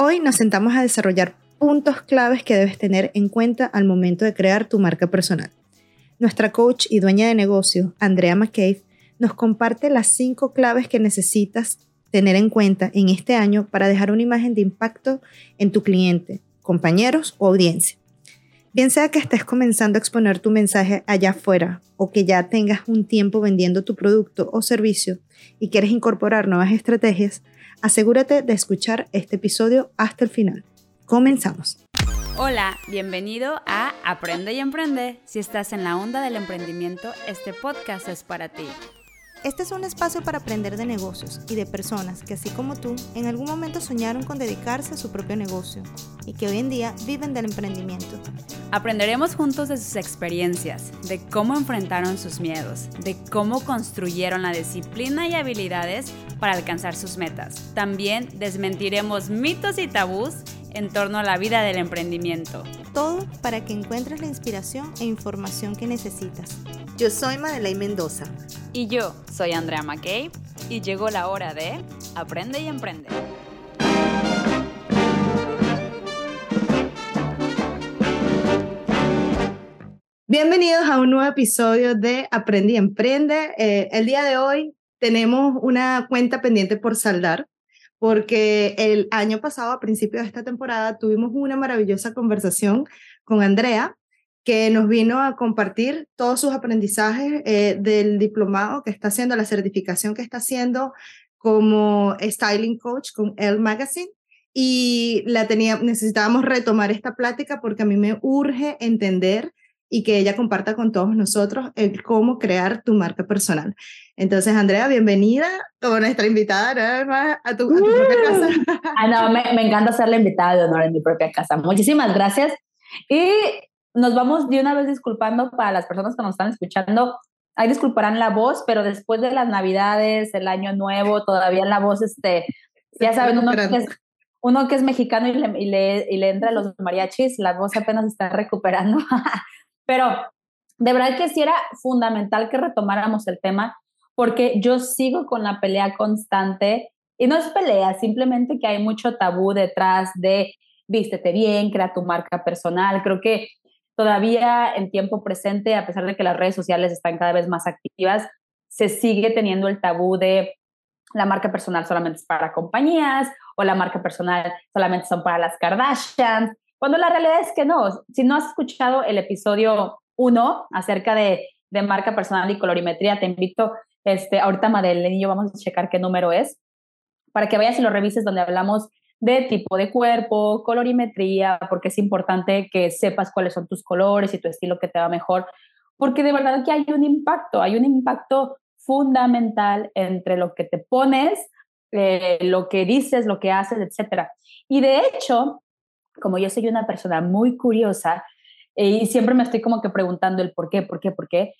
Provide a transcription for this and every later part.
Hoy nos sentamos a desarrollar puntos claves que debes tener en cuenta al momento de crear tu marca personal. Nuestra coach y dueña de negocio, Andrea McCabe, nos comparte las cinco claves que necesitas tener en cuenta en este año para dejar una imagen de impacto en tu cliente, compañeros o audiencia. Bien sea que estés comenzando a exponer tu mensaje allá afuera o que ya tengas un tiempo vendiendo tu producto o servicio y quieres incorporar nuevas estrategias, asegúrate de escuchar este episodio hasta el final. Comenzamos. Hola, bienvenido a Aprende y Emprende. Si estás en la onda del emprendimiento, este podcast es para ti. Este es un espacio para aprender de negocios y de personas que, así como tú, en algún momento soñaron con dedicarse a su propio negocio y que hoy en día viven del emprendimiento. Aprenderemos juntos de sus experiencias, de cómo enfrentaron sus miedos, de cómo construyeron la disciplina y habilidades para alcanzar sus metas. También desmentiremos mitos y tabús en torno a la vida del emprendimiento. Todo para que encuentres la inspiración e información que necesitas. Yo soy Madeleine Mendoza. Y yo soy Andrea McKay y llegó la hora de Aprende y Emprende. Bienvenidos a un nuevo episodio de Aprende y Emprende. Eh, el día de hoy tenemos una cuenta pendiente por saldar porque el año pasado, a principio de esta temporada, tuvimos una maravillosa conversación con Andrea, que nos vino a compartir todos sus aprendizajes eh, del diplomado que está haciendo, la certificación que está haciendo como styling coach con Elle Magazine. Y la tenía, necesitábamos retomar esta plática porque a mí me urge entender y que ella comparta con todos nosotros el cómo crear tu marca personal. Entonces, Andrea, bienvenida como nuestra invitada a tu, a tu propia casa. Ah, no, me, me, encanta ser la invitada de honor en mi propia casa. Muchísimas gracias. Y nos vamos de una vez disculpando para las personas que nos están escuchando. Ahí disculparán la voz, pero después de las Navidades, el Año Nuevo, todavía la voz, este, ya saben, uno que, es, uno que es mexicano y le, y le, y le entra los mariachis, la voz apenas está recuperando. Pero de verdad que sí era fundamental que retomáramos el tema porque yo sigo con la pelea constante y no es pelea, simplemente que hay mucho tabú detrás de vístete bien, crea tu marca personal. Creo que todavía en tiempo presente, a pesar de que las redes sociales están cada vez más activas, se sigue teniendo el tabú de la marca personal solamente es para compañías o la marca personal solamente son para las Kardashians cuando la realidad es que no. Si no has escuchado el episodio 1 acerca de, de, marca personal y colorimetría, te invito, este, ahorita Madeleine y yo vamos a checar qué número es, para que vayas y lo revises donde hablamos de tipo de cuerpo, colorimetría, porque es importante que sepas cuáles son tus colores y tu estilo que te va mejor, porque de verdad que hay un impacto, hay un impacto fundamental entre lo que te pones, eh, lo que dices, lo que haces, etc. Y de hecho, como yo soy una persona muy curiosa eh, y siempre me estoy como que preguntando el por qué, por qué, por qué.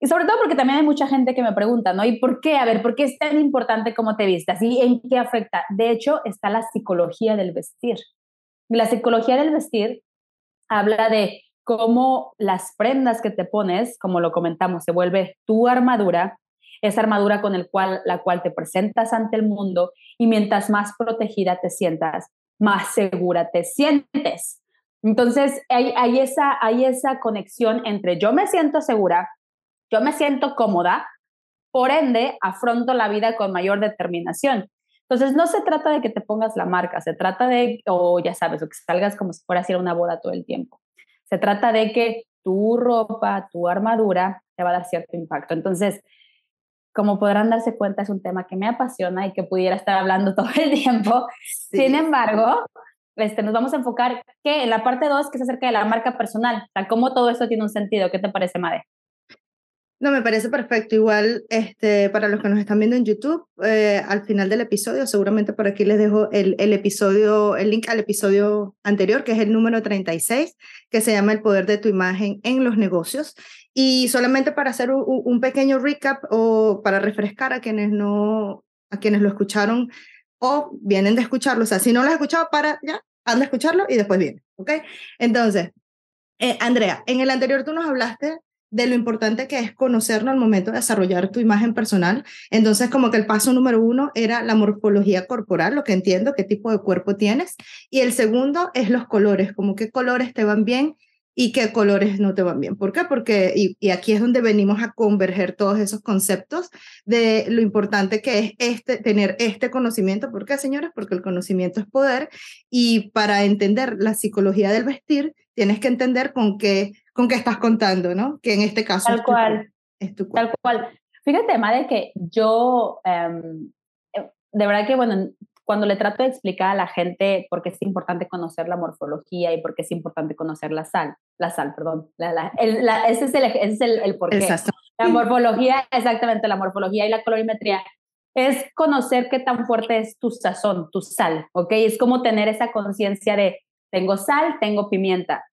Y sobre todo porque también hay mucha gente que me pregunta, ¿no? ¿Y por qué? A ver, ¿por qué es tan importante cómo te vistas? ¿Y en qué afecta? De hecho, está la psicología del vestir. la psicología del vestir habla de cómo las prendas que te pones, como lo comentamos, se vuelve tu armadura, esa armadura con el cual, la cual te presentas ante el mundo y mientras más protegida te sientas, más segura te sientes. Entonces, hay, hay, esa, hay esa conexión entre yo me siento segura, yo me siento cómoda, por ende, afronto la vida con mayor determinación. Entonces, no se trata de que te pongas la marca, se trata de, o ya sabes, o que salgas como si fueras a ir una boda todo el tiempo. Se trata de que tu ropa, tu armadura te va a dar cierto impacto. Entonces, como podrán darse cuenta, es un tema que me apasiona y que pudiera estar hablando todo el tiempo. Sin embargo, este, nos vamos a enfocar que en la parte 2, que es acerca de la marca personal, o cómo todo esto tiene un sentido. ¿Qué te parece, Made? No, me parece perfecto. Igual, este, para los que nos están viendo en YouTube, eh, al final del episodio, seguramente por aquí les dejo el, el, episodio, el link al episodio anterior, que es el número 36, que se llama El poder de tu imagen en los negocios. Y solamente para hacer un, pequeño recap o para refrescar a quienes no, a quienes lo escucharon o vienen de escucharlo. O sea, si no lo has escuchado, para ya, anda a escucharlo y después viene, ¿ok? Entonces, eh, Andrea, en el anterior tú nos hablaste de lo importante que es conocernos al momento de desarrollar tu imagen personal. Entonces, como que el paso número uno era la morfología corporal, lo que entiendo, qué tipo de cuerpo tienes. Y el segundo es los colores, como qué colores te van bien y qué colores no te van bien. ¿Por qué? Porque, y, aquí es donde venimos a converger todos esos conceptos de lo importante que es este, tener este conocimiento. ¿Por qué, señores? Porque el conocimiento es poder y para entender la psicología del vestir, tienes que entender con qué, con qué estás contando, ¿no? Que en este caso Tal es, cual. Tu, es tu cuerpo. Tal cual. Fíjate, Madre, que yo, um, de verdad que, bueno, cuando le trato de explicar a la gente por qué es importante conocer la morfología y por qué es importante conocer la sal, la sal, perdón, ese es el, ese es el, el porqué. La morfología, exactamente, la morfología y la colorimetría es conocer qué tan fuerte es tu sazón, tu sal, ¿ok? Es como tener esa conciencia de tengo sal, tengo pimienta.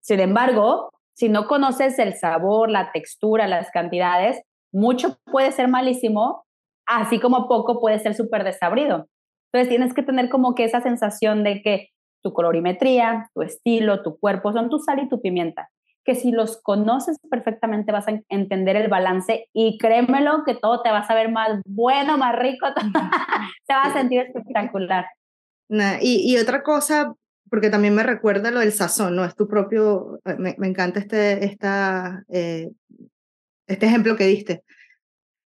Sin embargo, si no conoces el sabor, la textura, las cantidades, mucho puede ser malísimo, así como poco puede ser súper desabrido. Entonces tienes que tener como que esa sensación de que tu colorimetría, tu estilo, tu cuerpo son tu sal y tu pimienta. Que si los conoces perfectamente vas a entender el balance y créemelo que todo te va a saber más bueno, más rico, te vas a sentir espectacular. y, y, otra cosa, porque también me recuerda lo del sazón, ¿no? Es tu propio, eh, me, me encanta este, esta, eh, este ejemplo que diste.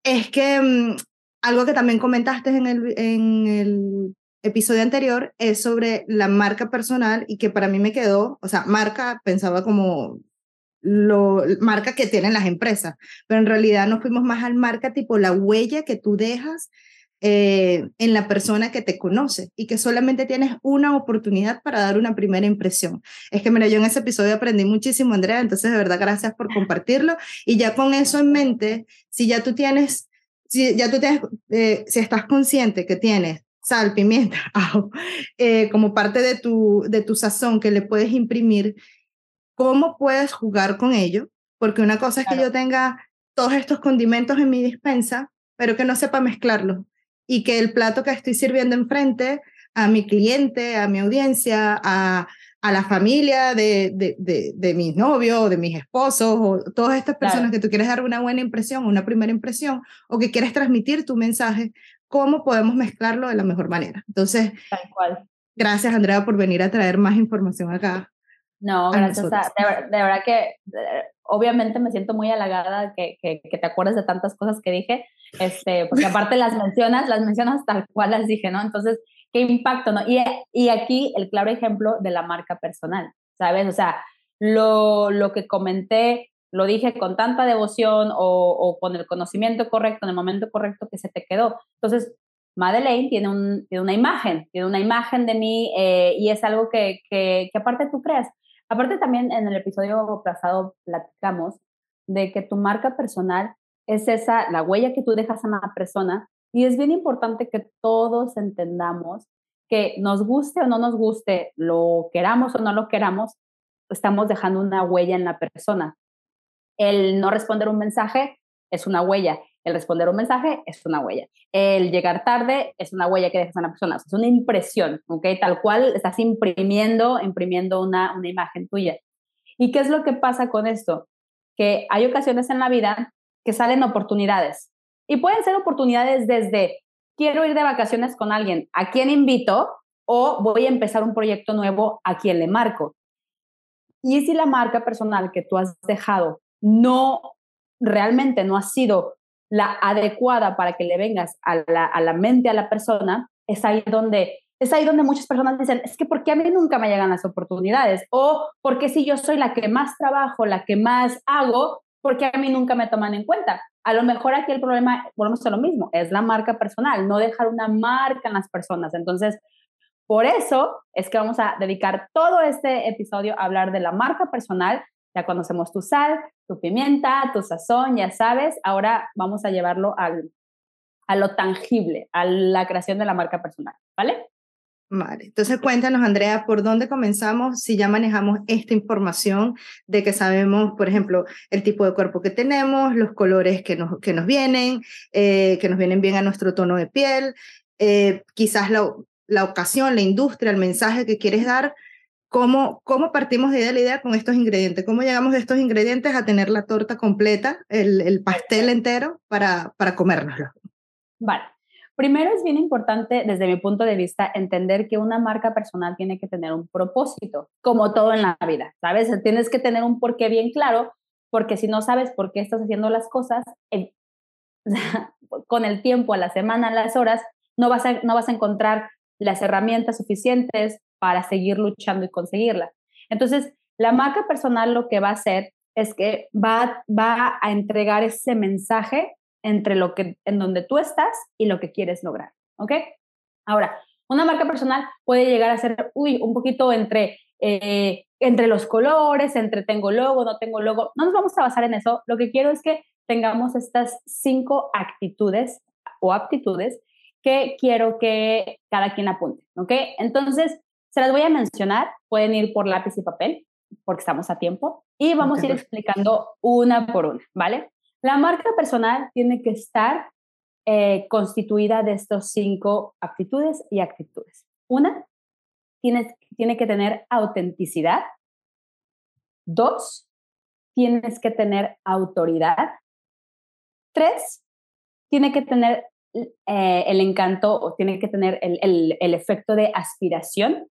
Es que mm, algo que también comentaste en el, en el episodio anterior es sobre la marca personal y que para mí me quedó, o sea, marca pensaba como lo marca que tienen las empresas, pero en realidad nos fuimos más al marca tipo la huella que tú dejas eh, en la persona que te conoce y que solamente tienes una oportunidad para dar una primera impresión. Es que, mira, yo en ese episodio aprendí muchísimo, Andrea, entonces de verdad gracias por compartirlo y ya con eso en mente, si ya tú tienes si ya tú tienes, eh, si estás consciente que tienes sal, pimienta, ajo, eh, como parte de tu, de tu sazón que le puedes imprimir, ¿cómo puedes jugar con ello? Porque una cosa es que yo tenga todos estos condimentos en mi dispensa, pero que no sepa mezclarlos y que el plato que estoy sirviendo enfrente a mi cliente, a mi audiencia, a, a la familia de, de, de, mis novios o de mis esposos o todas estas personas que tú quieres dar una buena impresión, una primera impresión o que quieres transmitir tu mensaje, ¿cómo podemos mezclarlo de la mejor manera? Entonces, gracias Andrea por venir a traer más información acá. No, gracias. de, verdad que obviamente me siento muy halagada que, que, que, te acuerdes de tantas cosas que dije, este, porque aparte las mencionas, las mencionas tal cual las dije, ¿no? Entonces, qué impacto, ¿no? Y, y aquí el claro ejemplo de la marca personal, ¿sabes? O sea, lo, lo que comenté, lo dije con tanta devoción o, con el conocimiento correcto, en el momento correcto que se te quedó. Entonces, Madeleine tiene, un, tiene una imagen, tiene una imagen de mí eh, y es algo que, que, que aparte tú creas. Aparte también en el episodio pasado platicamos de que tu marca personal es esa, la huella que tú dejas a una persona y es bien importante que todos entendamos que nos guste o no nos guste, lo queramos o no lo queramos, estamos dejando una huella en la persona. El no responder un mensaje es una huella. El responder un mensaje es una huella. El llegar tarde es una huella que dejas en la persona. Es una impresión, ¿ok? Tal cual estás imprimiendo, imprimiendo una, una imagen tuya. ¿Y qué es lo que pasa con esto? Que hay ocasiones en la vida que salen oportunidades. Y pueden ser oportunidades desde quiero ir de vacaciones con alguien, ¿a quién invito? O voy a empezar un proyecto nuevo, ¿a quién le marco? Y si la marca personal que tú has dejado no realmente no ha sido la adecuada para que le vengas a la, a la mente a la persona, es ahí donde es ahí donde muchas personas dicen, es que ¿por qué a mí nunca me llegan las oportunidades? O porque si yo soy la que más trabajo, la que más hago, ¿por qué a mí nunca me toman en cuenta? A lo mejor aquí el problema, volvemos a lo mismo, es la marca personal, no dejar una marca en las personas. Entonces, por eso es que vamos a dedicar todo este episodio a hablar de la marca personal. Ya conocemos tu sal, tu pimienta, tu sazón, ya sabes. Ahora vamos a llevarlo al, a lo tangible, a la creación de la marca personal, ¿vale? Vale, entonces cuéntanos, Andrea, ¿por dónde comenzamos si ya manejamos esta información de que sabemos, por ejemplo, el tipo de cuerpo que tenemos, los colores que nos, que nos vienen, eh, que nos vienen bien a nuestro tono de piel, eh, quizás la, la ocasión, la industria, el mensaje que quieres dar? ¿cómo, ¿cómo partimos de la idea con estos ingredientes? ¿Cómo llegamos de estos ingredientes a tener la torta completa, el, el pastel entero para, para comérnoslo? Vale. Primero es bien importante, desde mi punto de vista, entender que una marca personal tiene que tener un propósito, como todo en la vida, ¿sabes? Tienes que tener un porqué bien claro, porque si no sabes por qué estás haciendo las cosas, con el tiempo, a la semana, a las horas, no vas a, no vas a encontrar las herramientas suficientes para seguir luchando y conseguirla. Entonces, la marca personal lo que va a hacer es que va, va a entregar ese mensaje entre lo que, en donde tú estás y lo que quieres lograr, ¿ok? Ahora, una marca personal puede llegar a ser, uy, un poquito entre, eh, entre los colores, entre tengo logo, no tengo logo. No nos vamos a basar en eso. Lo que quiero es que tengamos estas cinco actitudes o aptitudes que quiero que cada quien apunte, ¿ok? Entonces, se las voy a mencionar. Pueden ir por lápiz y papel, porque estamos a tiempo, y vamos a ir explicando una por una, ¿vale? La marca personal tiene que estar eh, constituida de estos cinco aptitudes y actitudes. Una, tiene que tener autenticidad. Dos, tienes que tener autoridad. Tres, tiene que tener eh, el encanto o tiene que tener el, el, efecto de aspiración.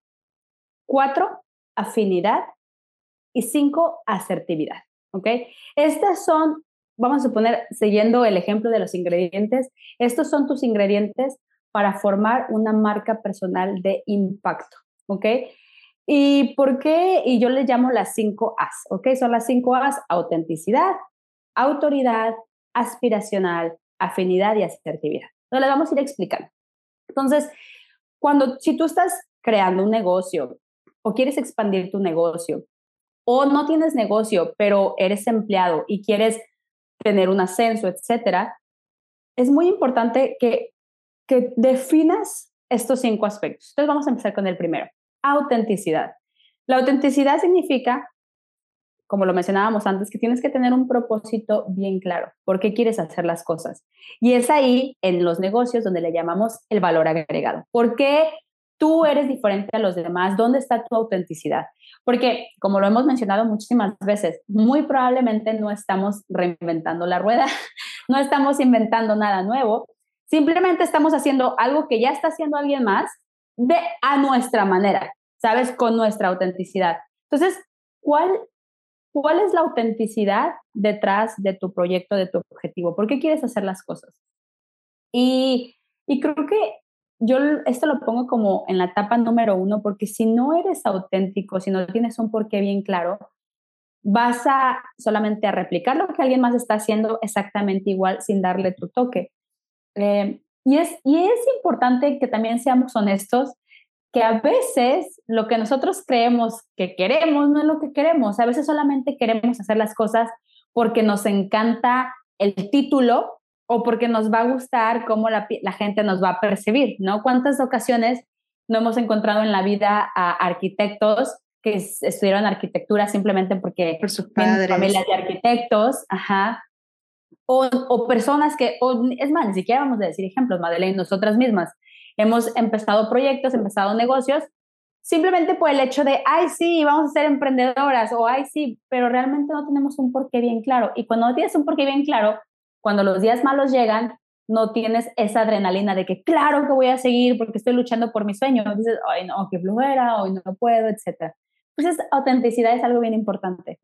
Cuatro, afinidad. Y cinco, asertividad. Estas son vamos a suponer, siguiendo el ejemplo de los ingredientes, estos son tus ingredientes para formar una marca personal de impacto, ¿ok? ¿Y por qué? Y yo les llamo las cinco As, ¿ok? Son las cinco As, autenticidad, autoridad, aspiracional, afinidad y asertividad. Entonces, les vamos a ir explicando. Entonces, cuando, si tú estás creando un negocio o quieres expandir tu negocio o no tienes negocio, pero eres empleado y quieres tener un ascenso, etcétera, es muy importante que, que definas estos cinco aspectos. Entonces vamos a empezar con el primero, autenticidad. La autenticidad significa, como lo mencionábamos antes, que tienes que tener un propósito bien claro, por qué quieres hacer las cosas. Y es ahí, en los negocios, donde le llamamos el valor agregado. ¿Por qué tú eres diferente a los demás? ¿Dónde está tu autenticidad? Porque, como lo hemos mencionado muchísimas veces, muy probablemente no estamos reinventando la rueda, no estamos inventando nada nuevo, simplemente estamos haciendo algo que ya está haciendo alguien más de a nuestra manera, ¿sabes? Con nuestra autenticidad. Entonces, ¿cuál, cuál es la autenticidad detrás de tu proyecto, de tu objetivo? ¿Por qué quieres hacer las cosas? Y, y creo que yo esto lo pongo como en la etapa número uno, porque si no eres auténtico, si no tienes un porqué bien claro, vas a solamente a replicar lo que alguien más está haciendo exactamente igual sin darle tu toque. Eh, y, es, y es importante que también seamos honestos, que a veces lo que nosotros creemos que queremos no es lo que queremos. A veces solamente queremos hacer las cosas porque nos encanta el título o porque nos va a gustar cómo la, gente nos va a percibir, ¿no? ¿Cuántas ocasiones no hemos encontrado en la vida a arquitectos que estudiaron arquitectura simplemente porque por sus padres. familias de arquitectos, ajá, o, o, personas que, o, es más, ni siquiera vamos a decir ejemplos, Madeleine, nosotras mismas hemos empezado proyectos, empezado negocios, simplemente por el hecho de, ay, sí, vamos a ser emprendedoras, o ay, sí, pero realmente no tenemos un porqué bien claro. Y cuando no tienes un porqué bien claro, cuando los días malos llegan, no tienes esa adrenalina de que claro que voy a seguir porque estoy luchando por mi sueño. Dices, ay, no, qué flojera, hoy no puedo, etc. Entonces, autenticidad es algo bien importante.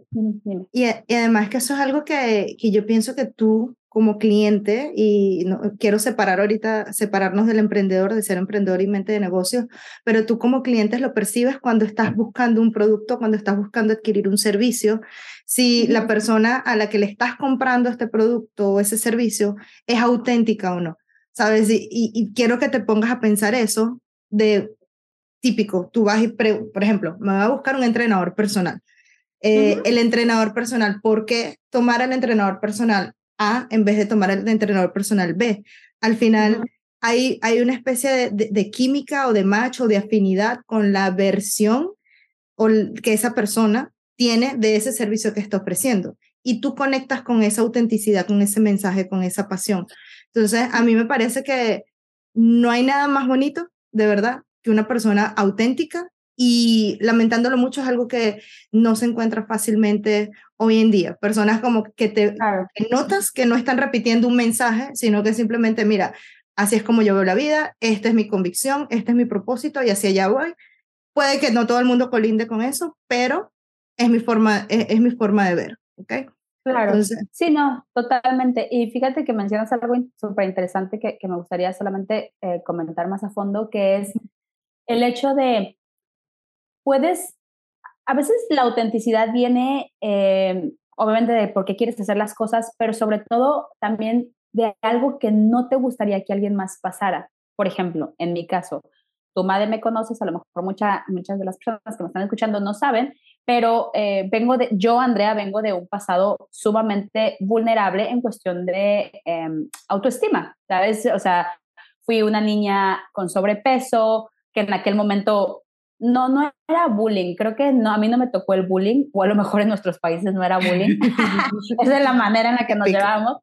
Y, y, además que eso es algo que, que yo pienso que tú como cliente y no, quiero separar ahorita, separarnos del emprendedor, de ser emprendedor y mente de negocios, pero tú como cliente lo percibes cuando estás buscando un producto, cuando estás buscando adquirir un servicio, si la persona a la que le estás comprando este producto o ese servicio es auténtica o no, ¿sabes? Y, y, quiero que te pongas a pensar eso de típico, tú vas y, por ejemplo, me va a buscar un entrenador personal. Eh, El entrenador personal, ¿por qué tomar al entrenador personal a en vez de tomar el de entrenador personal B. Al final hay, hay una especie de, de, química o de match o de afinidad con la versión o que esa persona tiene de ese servicio que está ofreciendo. Y tú conectas con esa autenticidad, con ese mensaje, con esa pasión. Entonces, a mí me parece que no hay nada más bonito, de verdad, que una persona auténtica y lamentándolo mucho es algo que no se encuentra fácilmente hoy en día. Personas como que te notas que no están repitiendo un mensaje, sino que simplemente, mira, así es como yo veo la vida, esta es mi convicción, este es mi propósito y hacia allá voy. Puede que no todo el mundo colinde con eso, pero es mi forma, es, mi forma de ver, ¿ok? Claro. sí, no, totalmente. Y fíjate que mencionas algo súper interesante que, que, me gustaría solamente eh, comentar más a fondo, que es el hecho de, puedes, a veces la autenticidad viene, eh, obviamente, de por qué quieres hacer las cosas, pero sobre todo también de algo que no te gustaría que alguien más pasara. Por ejemplo, en mi caso, tu madre me conoces, a lo mejor mucha, muchas de las personas que me están escuchando no saben, pero eh, vengo de, yo, Andrea, vengo de un pasado sumamente vulnerable en cuestión de em, autoestima, ¿sabes? O sea, fui una niña con sobrepeso, que en aquel momento no, no era bullying, creo que no, a mí no me tocó el bullying, o a lo mejor en nuestros países no era bullying, esa es la manera en la que nos llevábamos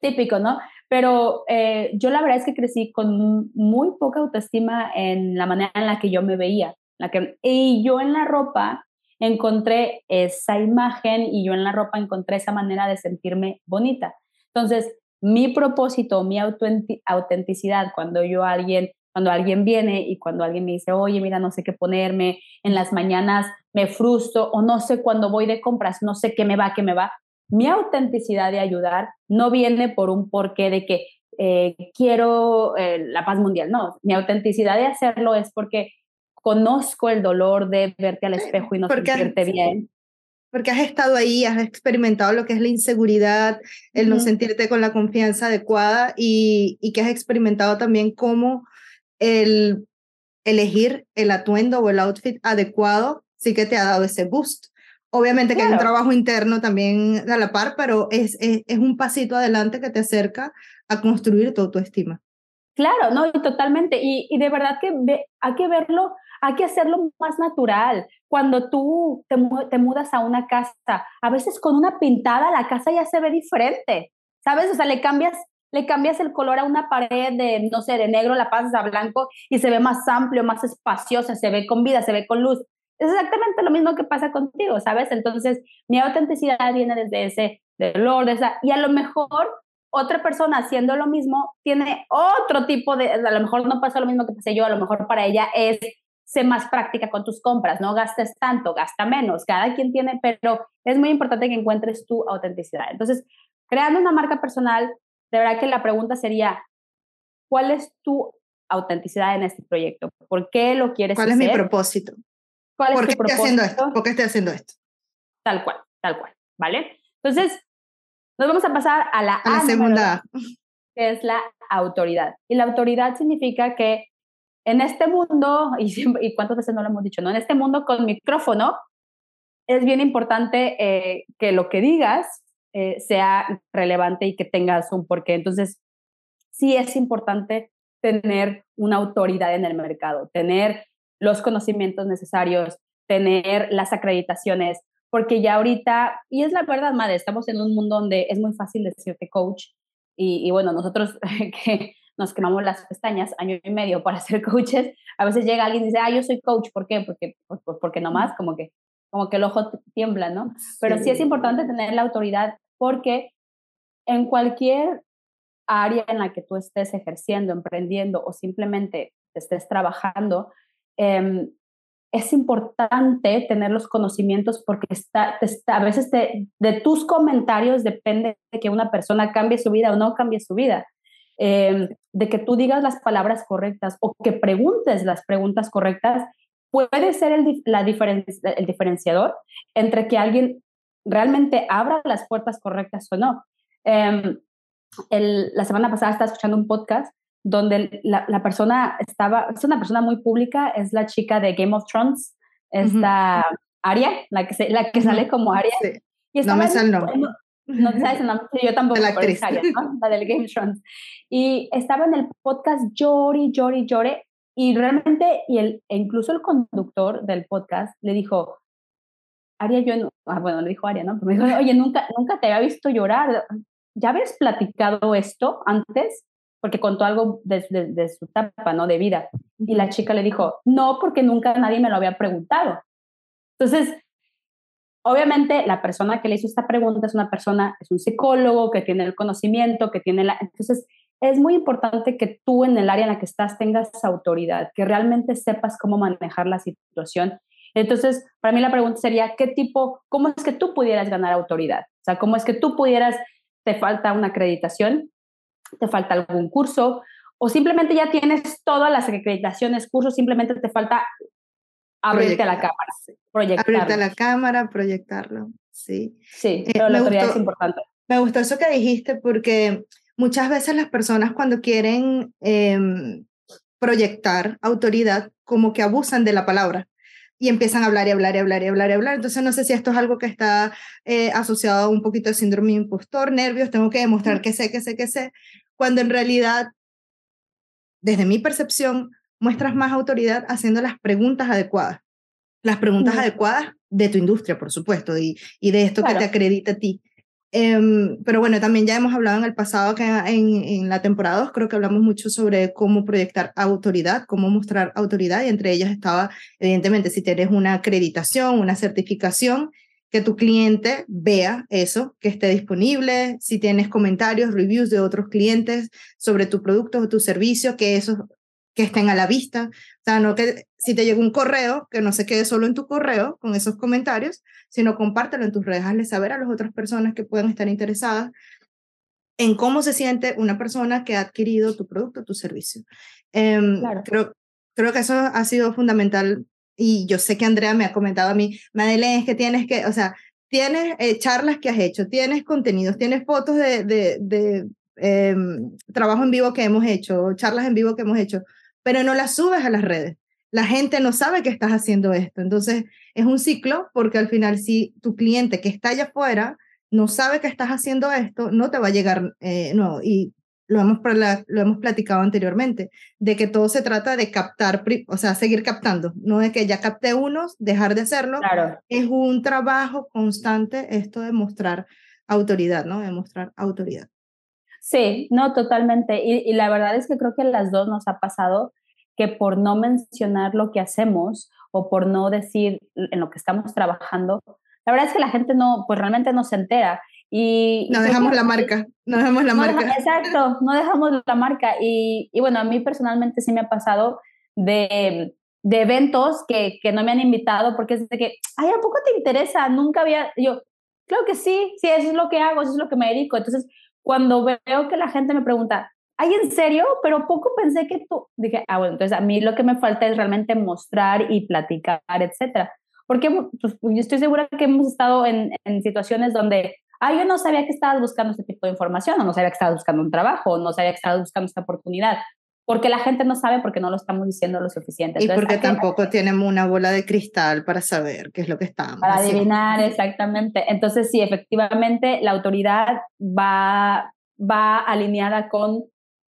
típico, ¿no? Pero eh, yo la verdad es que crecí con muy poca autoestima en la manera en la que yo me veía. La que, y yo en la ropa encontré esa imagen y yo en la ropa encontré esa manera de sentirme bonita. Entonces, mi propósito, mi autenticidad, cuando yo alguien, cuando alguien viene y cuando alguien me dice, oye, mira, no sé qué ponerme, en las mañanas me frustro o no sé cuándo voy de compras, no sé qué me va, qué me va, mi autenticidad de ayudar no viene por un porqué de que eh, quiero eh, la paz mundial, no, mi autenticidad de hacerlo es porque conozco el dolor de verte al espejo y no sentirte bien. Porque has estado ahí, has experimentado lo que es la inseguridad, el no sentirte con la confianza adecuada y, y que has experimentado también cómo el elegir el atuendo o el outfit adecuado sí que te ha dado ese boost. Obviamente que hay un trabajo interno también a la par, pero es, es, un pasito adelante que te acerca a construir tu autoestima. Claro, no, totalmente. Y, y de verdad que hay que verlo, hay que hacerlo más natural. Cuando tú te, te, mudas a una casa, a veces con una pintada la casa ya se ve diferente, ¿sabes? O sea, le cambias, le cambias el color a una pared de, no sé, de negro, la pasas a blanco y se ve más amplio, más espaciosa, se ve con vida, se ve con luz es exactamente lo mismo que pasa contigo, ¿sabes? Entonces, mi autenticidad viene desde ese dolor, de esa, y a lo mejor otra persona haciendo lo mismo tiene otro tipo de, a lo mejor no pasa lo mismo que pasé yo, a lo mejor para ella es ser más práctica con tus compras, no gastes tanto, gasta menos, cada quien tiene, pero es muy importante que encuentres tu autenticidad. Entonces, creando una marca personal, de verdad que la pregunta sería, ¿cuál es tu autenticidad en este proyecto? ¿Por qué lo quieres ¿Cuál hacer? es mi propósito? ¿Cuál ¿Por es qué estoy haciendo esto? ¿Por qué estoy haciendo esto? Tal cual, tal cual, ¿vale? Entonces, nos vamos a pasar a la, a la segunda, que es la autoridad. Y la autoridad significa que en este mundo, y, y cuántas veces no lo hemos dicho, ¿no? En este mundo con micrófono, es bien importante eh, que lo que digas eh, sea relevante y que tengas un porqué. Entonces, sí es importante tener una autoridad en el mercado, tener los conocimientos necesarios, tener las acreditaciones, porque ya ahorita, y es la verdad, madre, estamos en un mundo donde es muy fácil decirte coach, y, bueno, nosotros que nos quemamos las pestañas año y medio para ser coaches, a veces llega alguien y dice, ah, yo soy coach, ¿por qué? Porque, pues, pues porque nomás, como que, como que el ojo tiembla, ¿no? Pero sí es importante tener la autoridad porque en cualquier área en la que tú estés ejerciendo, emprendiendo o simplemente estés trabajando, Em, es importante tener los conocimientos porque está, a veces de tus comentarios depende de que una persona cambie su vida o no cambie su vida. Em, de que tú digas las palabras correctas o que preguntes las preguntas correctas puede ser el, la el diferenciador entre que alguien realmente abra las puertas correctas o no. Em, la semana pasada estaba escuchando un podcast donde la, la, persona estaba, es una persona muy pública, es la chica de Game of Thrones, esta Aria, la que, se, la que sale como Aria. Y no me sale el nombre. No, sabes el nombre, yo tampoco. La actriz. Aria, La del Game of Thrones. Y estaba en el podcast llori, llori, llore, y realmente, y el, e incluso el conductor del podcast le dijo, Aria, yo, ah, bueno, le dijo Aria, ¿no? Pero me dijo, oye, nunca, nunca te había visto llorar. ¿Ya habías platicado esto antes? porque contó algo de, de, su etapa, ¿no? De vida. Y la chica le dijo, no, porque nunca nadie me lo había preguntado. Entonces, obviamente la persona que le hizo esta pregunta es una persona, es un psicólogo que tiene el conocimiento, que tiene la... Entonces, es muy importante que tú en el área en la que estás tengas autoridad, que realmente sepas cómo manejar la situación. Entonces, para mí la pregunta sería, ¿qué tipo, cómo es que tú pudieras ganar autoridad? O sea, ¿cómo es que tú pudieras, te falta una acreditación, te falta algún curso, o simplemente ya tienes todas las acreditaciones, cursos, simplemente te falta abrirte a la cámara, proyectarlo. Abrirte a la cámara, proyectarlo, sí. Sí, eh, pero la autoridad es importante. Me gustó eso que dijiste porque muchas veces las personas cuando quieren em, proyectar autoridad, como que abusan de la palabra y empiezan a hablar y hablar y hablar y hablar y hablar. Entonces no sé si esto es algo que está eh, asociado a un poquito de síndrome impostor, nervios, tengo que demostrar que sé, que sé, que sé, cuando en realidad, desde mi percepción, muestras más autoridad haciendo las preguntas adecuadas. Las preguntas adecuadas de tu industria, por supuesto, y, y de esto que te acredita a ti. Em, pero bueno, también ya hemos hablado en el pasado que en, en la temporada 2 creo que hablamos mucho sobre cómo proyectar autoridad, cómo mostrar autoridad y entre ellas estaba, evidentemente, si tienes una acreditación, una certificación, que tu cliente vea eso, que esté disponible, si tienes comentarios, reviews de otros clientes sobre tu producto o tu servicio, que esos que estén a la vista. O sea, no que si te llega un correo, que no se quede solo en tu correo con esos comentarios, sino compártelo en tus redes, hazle saber a las otras personas que puedan estar interesadas en cómo se siente una persona que ha adquirido tu producto, tu servicio. Em, creo, creo que eso ha sido fundamental y yo sé que Andrea me ha comentado a mí, Madeleine, es que tienes que, o sea, tienes eh, charlas que has hecho, tienes contenidos, tienes fotos de, de, de em, trabajo en vivo que hemos hecho, charlas en vivo que hemos hecho, pero no las subes a las redes. La gente no sabe que estás haciendo esto. Entonces, es un ciclo porque al final si tu cliente que está allá afuera no sabe que estás haciendo esto, no te va a llegar eh. Y lo hemos, lo hemos platicado anteriormente, de que todo se trata de captar, o sea, seguir captando, no de que ya capté unos, dejar de hacerlo. Claro. Es un trabajo constante esto de mostrar autoridad, ¿no? De mostrar autoridad. Sí, no, totalmente. Y, y la verdad es que creo que las dos nos ha pasado que por no mencionar lo que hacemos o por no decir en lo que estamos trabajando, la verdad es que la gente no, pues realmente no se entera. Y, no dejamos la marca, no dejamos la marca. exacto, no dejamos la marca. Y, y, bueno, a mí personalmente sí me ha pasado de, de eventos que, que, no me han invitado porque es de que, ay, ¿a poco te interesa? Nunca había, yo, creo que sí, sí, eso es lo que hago, eso es lo que me dedico. Entonces, cuando veo que la gente me pregunta, ay, ¿en serio? Pero poco pensé que tú, dije, ah, bueno, entonces a mí lo que me falta es realmente mostrar y platicar, etcétera. Porque pues, yo estoy segura que hemos estado en, en situaciones donde, ay, yo no sabía que estabas buscando este tipo de información, o no sabía que estabas buscando un trabajo, o no sabía que estabas buscando esta oportunidad. Porque la gente no sabe porque no lo estamos diciendo lo suficiente. y porque tampoco tenemos una bola de cristal para saber qué es lo que estamos. Para adivinar, exactamente. Entonces, sí, efectivamente, la autoridad va, va alineada con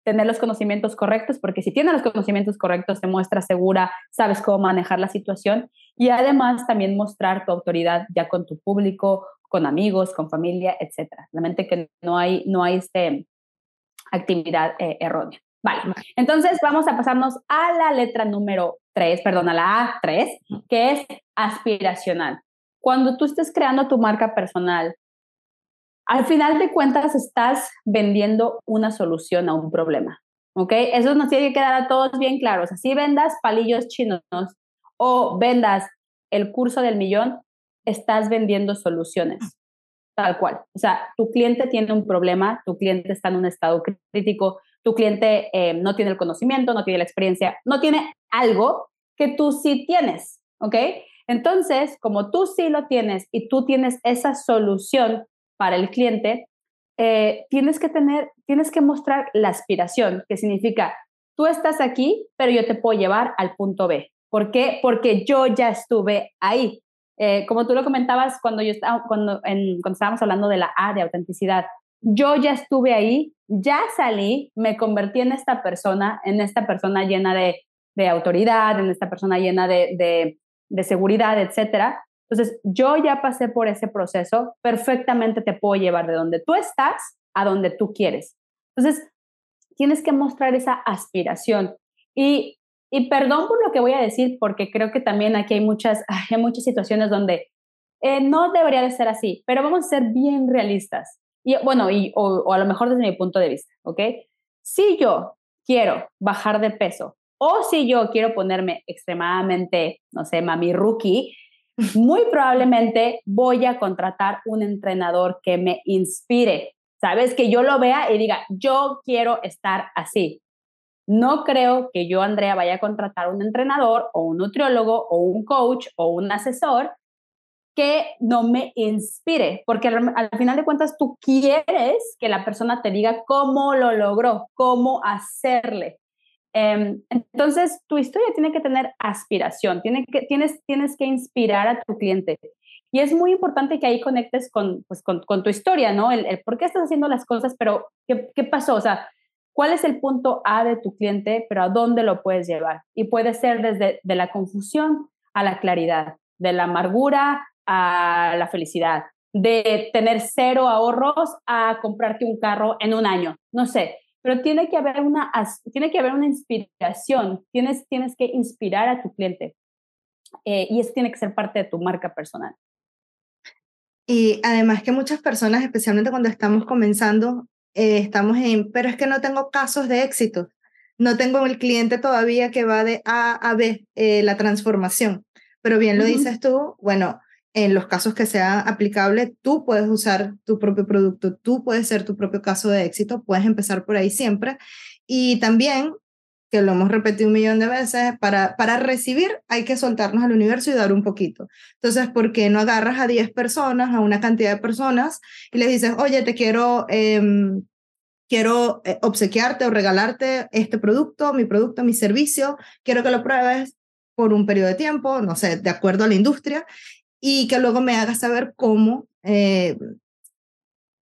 tener los conocimientos correctos, porque si tienes los conocimientos correctos, te muestras segura, sabes cómo manejar la situación y además también mostrar tu autoridad ya con tu público, con amigos, con familia, etcétera. Realmente que no hay, no hay este, actividad eh, errónea. Vale, entonces vamos a pasarnos a la letra número 3, perdón, a la A3, que es aspiracional. Cuando tú estés creando tu marca personal, al final de cuentas estás vendiendo una solución a un problema. ¿Ok? Eso nos tiene que quedar a todos bien claros. Así vendas palillos chinos o vendas el curso del millón, estás vendiendo soluciones. Tal cual. O sea, tu cliente tiene un problema, tu cliente está en un estado crítico, tu cliente eh, no tiene el conocimiento, no tiene la experiencia, no tiene algo que tú sí tienes. ¿Ok? Entonces, como tú sí lo tienes y tú tienes esa solución para el cliente, eh, tienes que tener, tienes que mostrar la aspiración, que significa, tú estás aquí, pero yo te puedo llevar al punto B. ¿Por qué? Porque yo ya estuve ahí. Eh, como tú lo comentabas cuando, yo estaba, cuando, cuando estábamos hablando de la A de autenticidad, yo ya estuve ahí, ya salí, me convertí en esta persona, en esta persona llena de, de autoridad, en esta persona llena de, de, de seguridad, etcétera. Entonces, yo ya pasé por ese proceso, perfectamente te puedo llevar de donde tú estás a donde tú quieres. Entonces, tienes que mostrar esa aspiración. Y, y perdón por lo que voy a decir, porque creo que también aquí hay muchas, hay muchas situaciones donde eh, no debería de ser así, pero vamos a ser bien realistas. Y bueno, y, o, o, a lo mejor desde mi punto de vista, ¿ok? Si yo quiero bajar de peso o si yo quiero ponerme extremadamente, no sé, mami rookie, muy probablemente voy a contratar un entrenador que me inspire, ¿sabes? Que yo lo vea y diga, yo quiero estar así. No creo que yo, Andrea, vaya a contratar un entrenador o un nutriólogo o un coach o un asesor que no me inspire, porque al, final de cuentas tú quieres que la persona te diga cómo lo logró, cómo hacerle. Em, entonces, tu historia tiene que tener aspiración, tiene que, tienes, tienes que inspirar a tu cliente. Y es muy importante que ahí conectes con, pues, con, con tu historia, ¿no? El, el, por qué estás haciendo las cosas, pero ¿qué, ¿qué pasó? O sea, ¿cuál es el punto A de tu cliente, pero a dónde lo puedes llevar? Y puede ser desde de la confusión a la claridad, de la amargura a la felicidad, de tener cero ahorros a comprarte un carro en un año, no sé, pero tiene que haber una, tiene que haber una inspiración, tienes, tienes que inspirar a tu cliente eh, y eso tiene que ser parte de tu marca personal. Y además que muchas personas, especialmente cuando estamos comenzando, eh, estamos en, pero es que no tengo casos de éxito, no tengo el cliente todavía que va de A a B, eh, la transformación. Pero bien lo dices tú, bueno, en los casos que sea aplicable, tú puedes usar tu propio producto, tú puedes ser tu propio caso de éxito, puedes empezar por ahí siempre. Y también, que lo hemos repetido un millón de veces, para, para recibir hay que soltarnos al universo y dar un poquito. Entonces, ¿por qué no agarras a 10 personas, a una cantidad de personas, y les dices, oye, te quiero... Eh, quiero obsequiarte o regalarte este producto, mi producto, mi servicio, quiero que lo pruebes por un periodo de tiempo, no sé, de acuerdo a la industria, y que luego me hagas saber cómo, eh,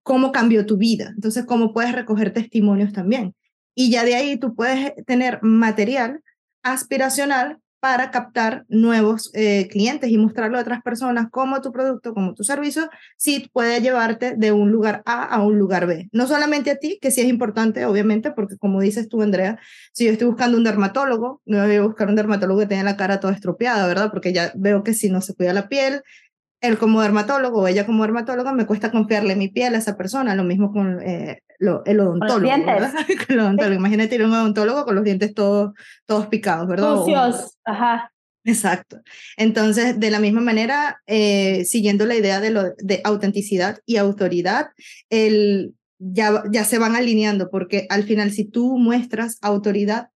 cómo cambió tu vida. Entonces, cómo puedes recoger testimonios también. Y ya de ahí tú puedes tener material aspiracional para captar nuevos eh, clientes y mostrarlo a otras personas cómo tu producto, como tu servicio, sí puede llevarte de un lugar A a un lugar B. No solamente a ti, que sí es importante, obviamente, porque como dices tú, Andrea, si yo estoy buscando un dermatólogo, no voy a buscar un dermatólogo que tenga la cara toda estropeada, ¿verdad? Porque ya veo que si no se cuida la piel, él como dermatólogo o ella como dermatóloga, me cuesta confiarle mi piel a esa persona. Lo mismo con eh, lo, el odontólogo. El odontólogo. Imagínate ir a un odontólogo con los dientes todos, todos picados, ¿verdad? Sucios, ajá. Exacto. Entonces, de la misma manera, eh, siguiendo la idea de, lo, de autenticidad y autoridad, el, ya, ya se van alineando, porque al final, si tú muestras autoridad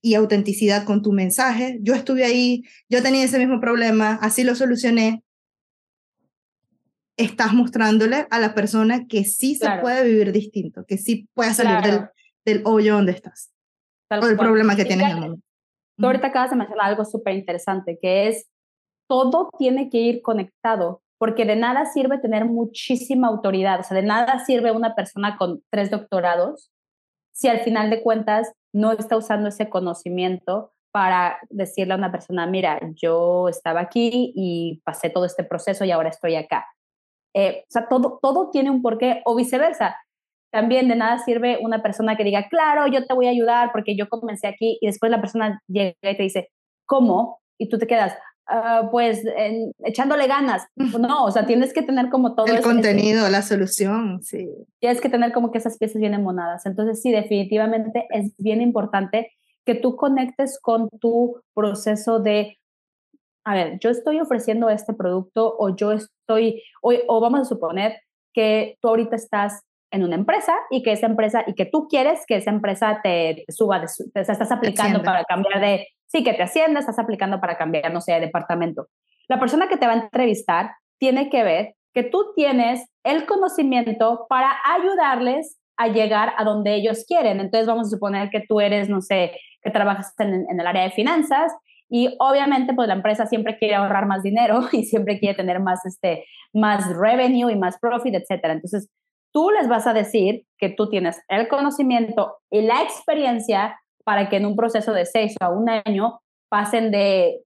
y autenticidad con tu mensaje, yo estuve ahí, yo tenía ese mismo problema, así lo solucioné, estás mostrándole a la persona que sí se puede vivir distinto, que sí puede salir del, del, hoyo donde estás, o del problema que tienes en el momento. Tú ahorita acabas de mencionar algo súper interesante, que es todo tiene que ir conectado, porque de nada sirve tener muchísima autoridad, o sea, de nada sirve una persona con tres doctorados si al final de cuentas no está usando ese conocimiento para decirle a una persona, mira, yo estaba aquí y pasé todo este proceso y ahora estoy acá. Eh, o sea, todo, todo tiene un porqué o viceversa. También de nada sirve una persona que diga, claro, yo te voy a ayudar porque yo comencé aquí y después la persona llega y te dice, ¿cómo? Y tú te quedas, uh, pues echándole ganas. No, o sea, tienes que tener como todo. El contenido, la solución, sí. Tienes que tener como que esas piezas bien monadas. Entonces, sí, definitivamente es bien importante que tú conectes con tu proceso de a ver, yo estoy ofreciendo este producto o yo estoy, o, o, vamos a suponer que tú ahorita estás en una empresa y que esa empresa, y que tú quieres que esa empresa te, suba, de, te, estás aplicando para cambiar de, sí, que te ascienda, estás aplicando para cambiar, no sé, de departamento. La persona que te va a entrevistar tiene que ver que tú tienes el conocimiento para ayudarles a llegar a donde ellos quieren. Entonces vamos a suponer que tú eres, no sé, que trabajas en, en el área de finanzas y obviamente, pues la empresa siempre quiere ahorrar más dinero y siempre quiere tener más, este, más revenue y más profit, etcétera. Entonces, tú les vas a decir que tú tienes el conocimiento y la experiencia para que en un proceso de seis a un año pasen de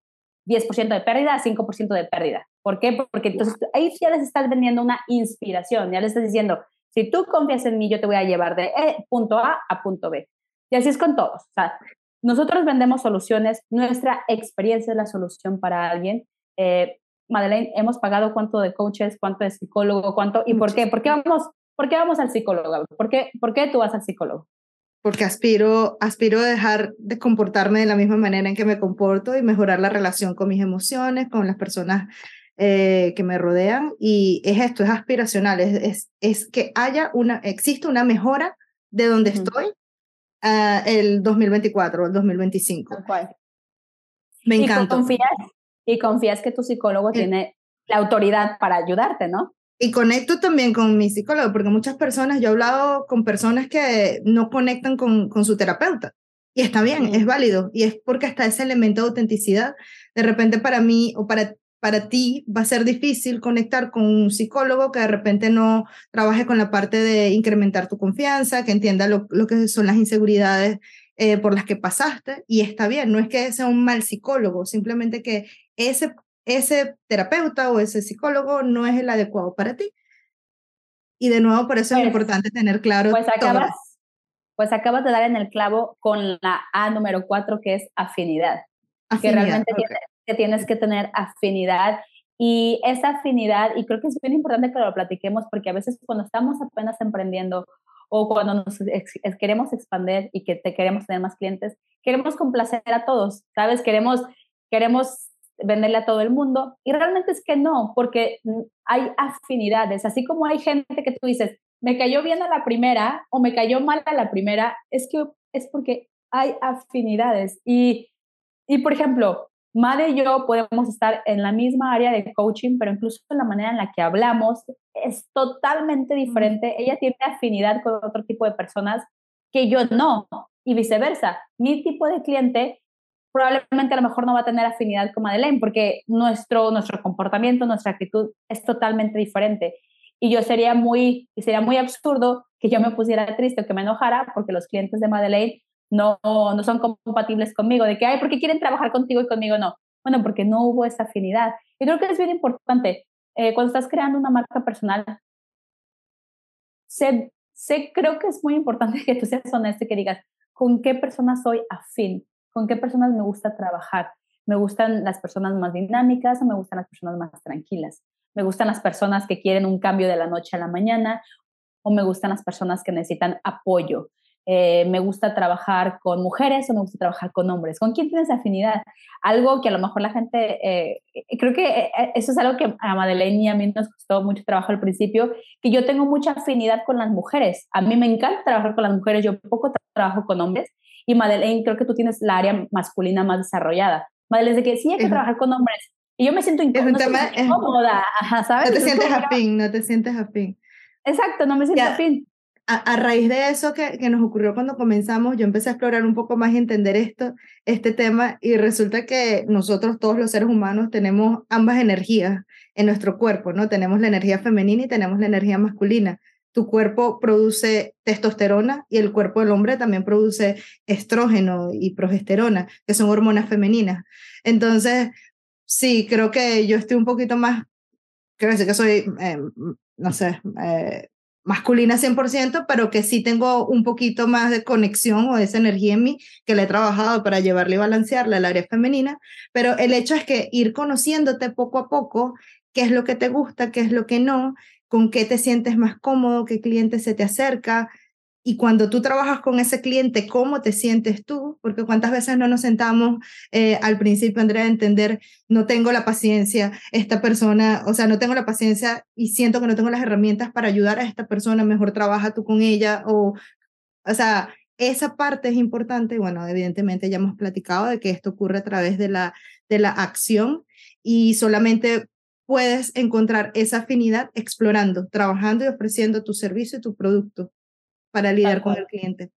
10% de pérdida a 5% de pérdida. ¿Por qué? Porque entonces ahí ya les estás vendiendo una inspiración, ya les estás diciendo, si tú confías en mí, yo te voy a llevar de eh, punto A a punto B. Y así es con todos. O sea, nosotros vendemos soluciones, nuestra experiencia es la solución para alguien. Eh, Madeleine, hemos pagado cuánto de coaches, cuánto de psicólogo, cuánto, ¿y por qué? ¿Por qué vamos, por qué vamos al psicólogo? ¿Por qué, ¿Por qué tú vas al psicólogo? Porque aspiro, aspiro a dejar de comportarme de la misma manera en que me comporto y mejorar la relación con mis emociones, con las personas eh, que me rodean. Y es esto, es aspiracional, es, es, es que haya una, existe una mejora de donde estoy uh, el 2024 el 2025. Me encanta. Y confías, y confías que tu psicólogo tiene la autoridad para ayudarte, ¿no? Y conecto también con mi psicólogo, porque muchas personas, yo he hablado con personas que no conectan con, con su terapeuta. Y está bien, es válido. Y es porque hasta ese elemento de autenticidad, de repente para mí o para para ti va a ser difícil conectar con un psicólogo que de repente no trabaje con la parte de incrementar tu confianza, que entienda lo, que son las inseguridades eh, por las que pasaste. Y está bien, no es que sea un mal psicólogo, simplemente que ese, ese terapeuta o ese psicólogo no es el adecuado para ti. Y de nuevo, por eso es pues importante tener claro. Pues acabas, pues acabas de dar en el clavo con la A número cuatro, que es afinidad. que realmente tiene, que tienes que tener afinidad. Y esa afinidad, y creo que es bien importante que lo platiquemos porque a veces cuando estamos apenas emprendiendo o cuando nos queremos expandir y que te queremos tener más clientes, queremos complacer a todos, ¿sabes? Queremos, queremos venderle a todo el mundo y realmente es que no, porque hay afinidades, así como hay gente que tú dices, me cayó bien a la primera o me cayó mal a la primera, es que es porque hay afinidades. Y, y por ejemplo, Made y yo podemos estar en la misma área de coaching, pero incluso la manera en la que hablamos es totalmente diferente. Ella tiene afinidad con otro tipo de personas que yo no, y viceversa. Mi tipo de cliente probablemente a lo mejor no va a tener afinidad con Madeleine porque nuestro, nuestro comportamiento, nuestra actitud es totalmente diferente. Y yo sería muy, sería muy absurdo que yo me pusiera triste o que me enojara porque los clientes de Madeleine no, no son compatibles conmigo, de que, ay, ¿por qué quieren trabajar contigo y conmigo no? Bueno, porque no hubo esa afinidad. Y creo que es bien importante, eh, cuando estás creando una marca personal, sé, sé, creo que es muy importante que tú seas honesto y que digas, ¿con qué personas soy afín? ¿Con qué personas me gusta trabajar? Me gustan las personas más dinámicas o me gustan las personas más tranquilas. Me gustan las personas que quieren un cambio de la noche a la mañana o me gustan las personas que necesitan apoyo. Eh, me gusta trabajar con mujeres o me gusta trabajar con hombres. ¿Con quién tienes afinidad? Algo que a lo mejor la gente, eh, creo que eh, eso es algo que a Madeleine y a mí nos costó mucho trabajo al principio, que yo tengo mucha afinidad con las mujeres. A mí me encanta trabajar con las mujeres, yo poco trabajo con hombres y Madeleine, creo que tú tienes la área masculina más desarrollada. Madeleine, de que sí hay que trabajar con hombres. Y yo me siento incómoda, ¿sabes? No te sientes afín, no te sientes afín. Exacto, no me siento afín a, raíz de eso que, que, nos ocurrió cuando comenzamos, yo empecé a explorar un poco más y entender esto, este tema, y resulta que nosotros, todos los seres humanos, tenemos ambas energías en nuestro cuerpo, ¿no? Tenemos la energía femenina y tenemos la energía masculina. Tu cuerpo produce testosterona y el cuerpo del hombre también produce estrógeno y progesterona, que son hormonas femeninas. Entonces, sí, creo que yo estoy un poquito más, creo que soy, eh, no sé, eh, masculina 100%, pero que sí tengo un poquito más de conexión o esa energía en mí que le he trabajado para llevarle y balancearla al área femenina, pero el hecho es que ir conociéndote poco a poco, qué es lo que te gusta, qué es lo que no, con qué te sientes más cómodo, qué cliente se te acerca, y cuando tú trabajas con ese cliente, ¿cómo te sientes tú? Porque cuántas veces no nos sentamos eh, al principio, Andrea, a entender, no tengo la paciencia, esta persona, o sea, no tengo la paciencia y siento que no tengo las herramientas para ayudar a esta persona, mejor trabaja tú con ella, o, o sea, esa parte es importante. Bueno, evidentemente ya hemos platicado de que esto ocurre a través de la, de la acción y solamente puedes encontrar esa afinidad explorando, trabajando y ofreciendo tu servicio y tu producto para lidiar con el cliente.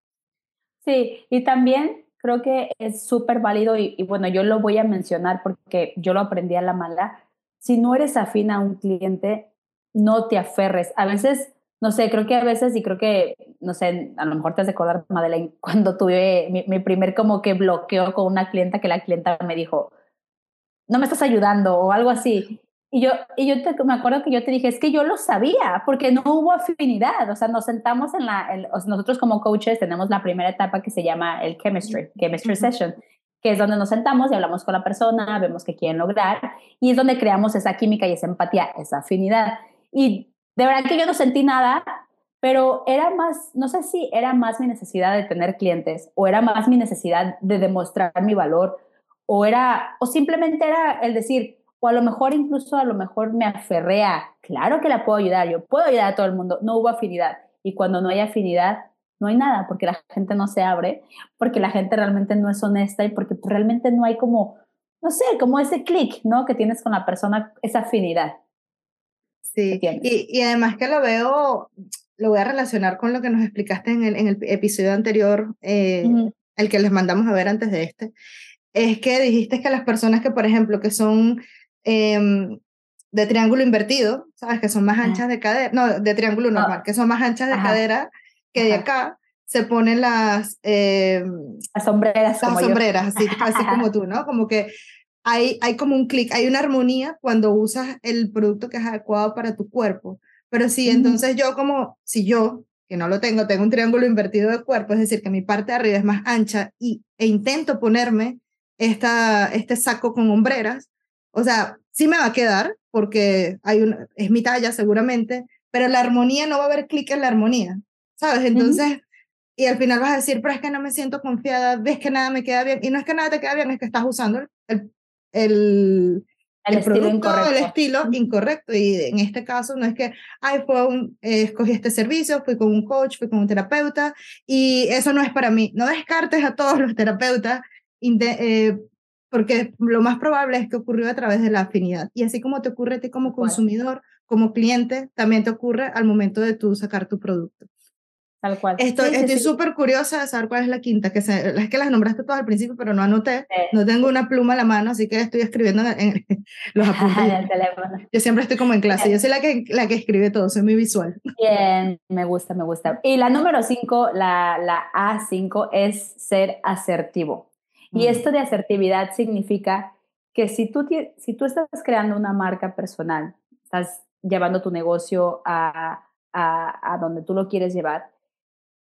Sí, y también creo que es súper válido y, bueno, yo lo voy a mencionar porque yo lo aprendí a la mala. Si no eres afín a un cliente, no te aferres. A veces, no sé, creo que a veces y creo que, no sé, a lo mejor te has de acordar, Madeleine, cuando tuve mi, mi primer como que bloqueo con una clienta que la clienta me dijo, no me estás ayudando o algo así. Y yo, y yo te, me acuerdo que yo te dije, es que yo lo sabía, porque no hubo afinidad. O sea, nos sentamos en la, nosotros como coaches tenemos la primera etapa que se llama el chemistry, chemistry session, que es donde nos sentamos y hablamos con la persona, vemos qué quieren lograr, y es donde creamos esa química y esa empatía, esa afinidad. Y de verdad que yo no sentí nada, pero era más, no sé si era más mi necesidad de tener clientes, o era más mi necesidad de demostrar mi valor, o era, o simplemente era el decir, o a lo mejor incluso a lo mejor me aferré a, claro que la puedo ayudar, yo puedo ayudar a todo el mundo, no hubo afinidad. Y cuando no hay afinidad, no hay nada, porque la gente no se abre, porque la gente realmente no es honesta y porque realmente no hay como, no sé, como ese clic, ¿no? Que tienes con la persona, esa afinidad. Sí, y, y, además que lo veo, lo voy a relacionar con lo que nos explicaste en el, en el episodio anterior, eh, el que les mandamos a ver antes de este, es que dijiste que las personas que, por ejemplo, que son Em, de triángulo invertido, ¿sabes? Que son más anchas de cadera, no, de triángulo normal, que son más anchas de cadera que de acá, se ponen las... Em, las sombreras. Las sombreras, así, así como tú, ¿no? Como que hay, hay como un clic, hay una armonía cuando usas el producto que es adecuado para tu cuerpo. Pero sí, entonces yo como, si yo, que no lo tengo, tengo un triángulo invertido de cuerpo, es decir, que mi parte de arriba es más ancha y, e intento ponerme esta, este saco con hombreras, o sea, sí me va a quedar porque hay una, es mi talla seguramente, pero la armonía no va a haber clic en la armonía, ¿sabes? Entonces, y al final vas a decir, pero es que no me siento confiada, ves que nada me queda bien, y no es que nada te queda bien, es que estás usando el, el, el, el producto, el estilo incorrecto. Y en este caso no es que, ay, fue un, eh, escogí este servicio, fui con un coach, fui con un terapeuta, y eso no es para mí. No descartes a todos los terapeutas, eh, porque lo más probable es que ocurrió a través de la afinidad. Y así como te ocurre a ti como consumidor, como cliente, también te ocurre al momento de tú sacar tu producto. Tal cual. Estoy súper curiosa de saber cuál es la quinta, que es que las nombraste todas al principio, pero no anoté. No tengo una pluma a la mano, así que estoy escribiendo en, los apuntes. Yo siempre estoy como en clase. Yo soy la que, la que escribe todo, soy muy visual. Bien, me gusta, me gusta. Y la número cinco, la, la A5, es ser asertivo. Y esto de asertividad significa que si tú, si tú estás creando una marca personal, estás llevando tu negocio a, a, a donde tú lo quieres llevar,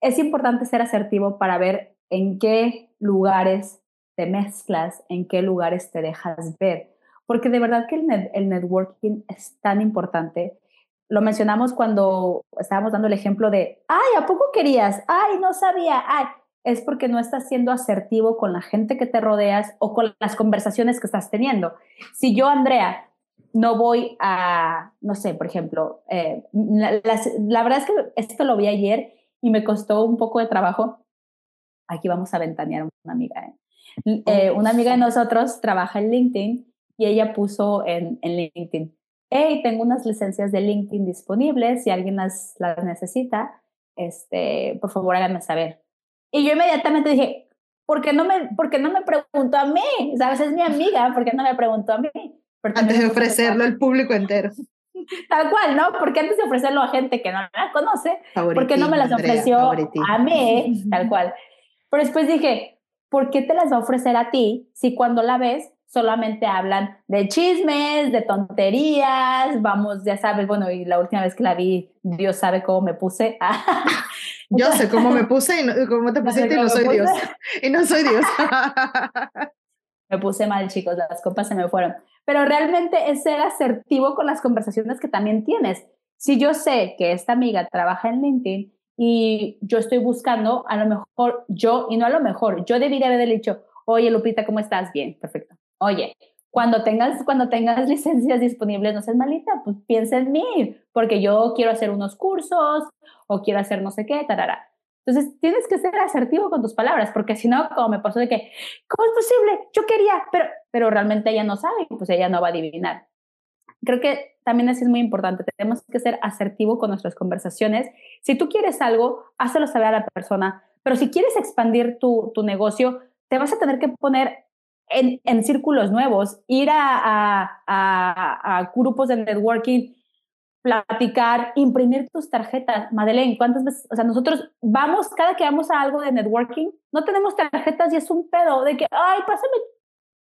es importante ser asertivo para ver en qué lugares te mezclas, en qué lugares te dejas ver. Porque de verdad que el, el networking es tan importante. Lo mencionamos cuando estábamos dando el ejemplo de, ay, ¿a poco querías? Ay, no sabía. Ay, es porque no estás siendo asertivo con la gente que te rodeas o con las conversaciones que estás teniendo. Si yo, Andrea, no voy a, no sé, por ejemplo, eh, la, verdad es que esto lo vi ayer y me costó un poco de trabajo. Aquí vamos a ventanear a una amiga. ¿eh? Eh, una amiga de nosotros trabaja en LinkedIn y ella puso en, en LinkedIn, hey, tengo unas licencias de LinkedIn disponibles, si alguien las, las necesita, este, por favor háganme saber. Y yo inmediatamente dije, ¿por qué no me, por qué no me preguntó a mí? ¿Sabes? Es mi amiga, ¿por qué no me preguntó a mí? Antes de ofrecerlo al público entero. Tal cual, ¿no? Porque antes de ofrecerlo a gente que no la conoce, ¿por qué no me las ofreció a mí? Tal cual. Pero después dije, ¿por qué te las va a ofrecer a ti si cuando la ves solamente hablan de chismes, de tonterías, vamos, ya sabes, bueno, y la última vez que la vi, Dios sabe cómo me puse. Yo sé cómo me puse y cómo te pusiste y no soy Dios. Y no soy Dios. me puse mal, chicos, las copas se me fueron. Pero realmente es ser asertivo con las conversaciones que también tienes. Si yo sé que esta amiga trabaja en LinkedIn y yo estoy buscando, a lo mejor yo, y no a lo mejor, yo debería haber dicho, oye Lupita, ¿cómo estás? Bien, perfecto. Oye, cuando tengas, cuando tengas licencias disponibles, no seas malita, pues piensa en mí, porque yo quiero hacer unos cursos o quiero hacer no sé qué, tarara. Entonces, tienes que ser asertivo con tus palabras, porque si no, como me pasó de que, ¿cómo es posible? Yo quería, pero, pero realmente ella no sabe, pues ella no va a adivinar. Creo que también eso es muy importante. Tenemos que ser asertivo con nuestras conversaciones. Si tú quieres algo, hácelo saber a la persona, pero si quieres expandir tu, tu negocio, te vas a tener que poner en, en círculos nuevos, ir a, a, a, grupos de networking, platicar, imprimir tus tarjetas. Madeleine, ¿cuántas veces? O sea, nosotros vamos, cada que vamos a algo de networking, no tenemos tarjetas y es un pedo de que, ay, pásame,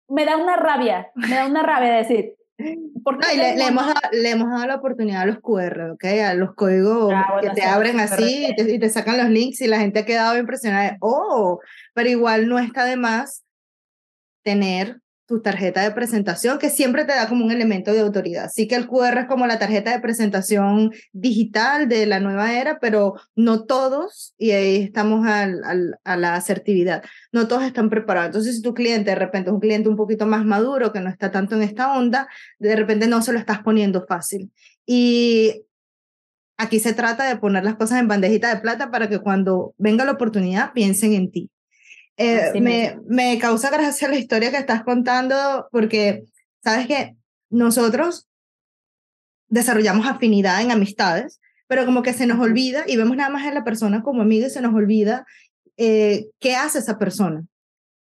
me da una rabia, me da una rabia decir, y le, hemos dado, le, hemos dado, la oportunidad a los QR, ¿ok? A los códigos ah, que te abren así y te, y te, sacan los links y la gente ha quedado impresionada. Oh, pero igual no está de más tener tu tarjeta de presentación, que siempre te da como un elemento de autoridad. Sí que el QR es como la tarjeta de presentación digital de la nueva era, pero no todos, y ahí estamos al, al, a la asertividad, no todos están preparados. Entonces, si tu cliente de repente es un cliente un poquito más maduro, que no está tanto en esta onda, de repente no se lo estás poniendo fácil. Y aquí se trata de poner las cosas en bandejita de plata para que cuando venga la oportunidad piensen en ti. Eh, me, me causa gracia la historia que estás contando porque, sabes que nosotros desarrollamos afinidad en amistades, pero como que se nos olvida y vemos nada más a la persona como amiga y se nos olvida eh, qué hace esa persona,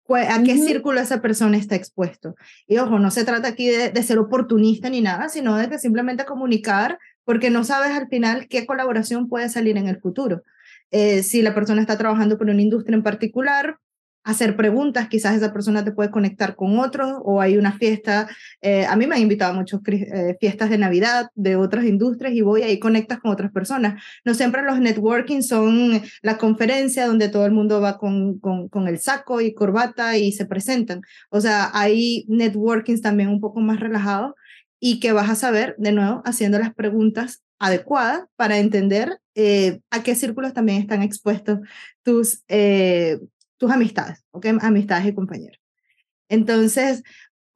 a qué círculo esa persona está expuesto. Y ojo, no se trata aquí de, de, ser oportunista ni nada, sino de que simplemente comunicar, porque no sabes al final qué colaboración puede salir en el futuro. Eh, si la persona está trabajando por una industria en particular, hacer preguntas, quizás esa persona te puede conectar con otro o hay una fiesta, eh, a mí me han invitado a muchas eh, fiestas de Navidad de otras industrias y voy ahí conectas con otras personas. No siempre los networking son la conferencia donde todo el mundo va con, con, el saco y corbata y se presentan. O sea, hay networkings también un poco más relajados y que vas a saber, de nuevo, haciendo las preguntas adecuadas para entender eh, a qué círculos también están expuestos tus, tus amistades, ¿ok? Amistades y compañeros. Entonces,